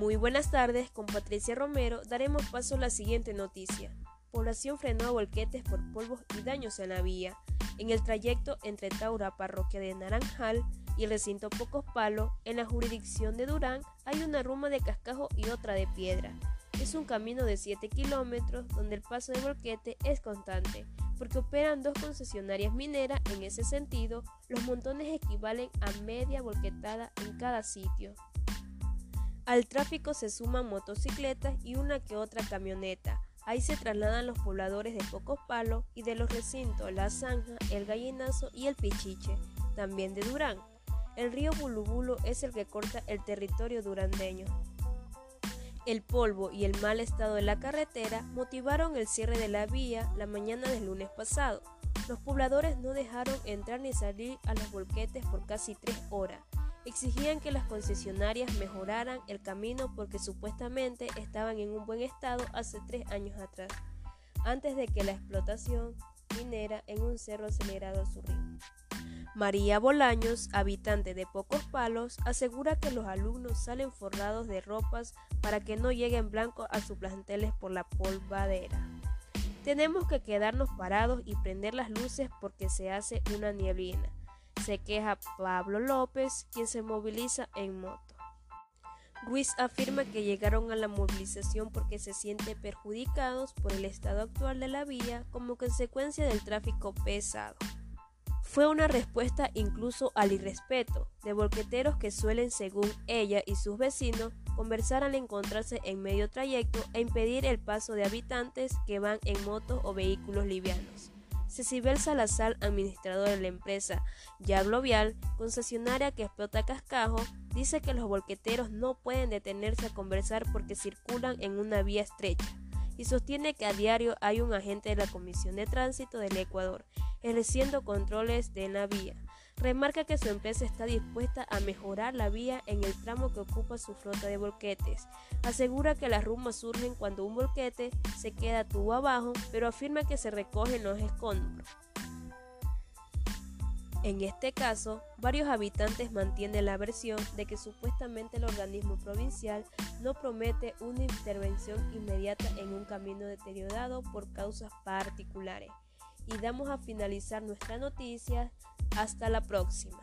Muy buenas tardes, con Patricia Romero daremos paso a la siguiente noticia. Población frenó a volquetes por polvos y daños en la vía. En el trayecto entre Taura, parroquia de Naranjal, y el recinto Pocos Palos, en la jurisdicción de Durán, hay una ruma de cascajo y otra de piedra. Es un camino de 7 kilómetros donde el paso de volquete es constante, porque operan dos concesionarias mineras en ese sentido, los montones equivalen a media volquetada en cada sitio. Al tráfico se suman motocicletas y una que otra camioneta. Ahí se trasladan los pobladores de Pocos Palos y de los recintos La Zanja, El Gallinazo y El Pichiche, también de Durán. El río Bulubulo es el que corta el territorio durandeño. El polvo y el mal estado de la carretera motivaron el cierre de la vía la mañana del lunes pasado. Los pobladores no dejaron entrar ni salir a los volquetes por casi tres horas exigían que las concesionarias mejoraran el camino porque supuestamente estaban en un buen estado hace tres años atrás, antes de que la explotación minera en un cerro acelerado su ritmo. María Bolaños, habitante de Pocos Palos, asegura que los alumnos salen forrados de ropas para que no lleguen blancos a sus planteles por la polvadera. Tenemos que quedarnos parados y prender las luces porque se hace una nieblina se queja Pablo López, quien se moviliza en moto. Ruiz afirma que llegaron a la movilización porque se sienten perjudicados por el estado actual de la vía como consecuencia del tráfico pesado. Fue una respuesta incluso al irrespeto de volqueteros que suelen, según ella y sus vecinos, conversar al encontrarse en medio trayecto e impedir el paso de habitantes que van en motos o vehículos livianos. Cecibel Salazar, administrador de la empresa Yaglovial, concesionaria que explota cascajo, dice que los volqueteros no pueden detenerse a conversar porque circulan en una vía estrecha y sostiene que a diario hay un agente de la Comisión de Tránsito del Ecuador ejerciendo controles de la vía Remarca que su empresa está dispuesta a mejorar la vía en el tramo que ocupa su flota de volquetes. Asegura que las rumas surgen cuando un volquete se queda tubo abajo, pero afirma que se recogen los escombros. En este caso, varios habitantes mantienen la versión de que supuestamente el organismo provincial no promete una intervención inmediata en un camino deteriorado por causas particulares. Y damos a finalizar nuestra noticia hasta la próxima.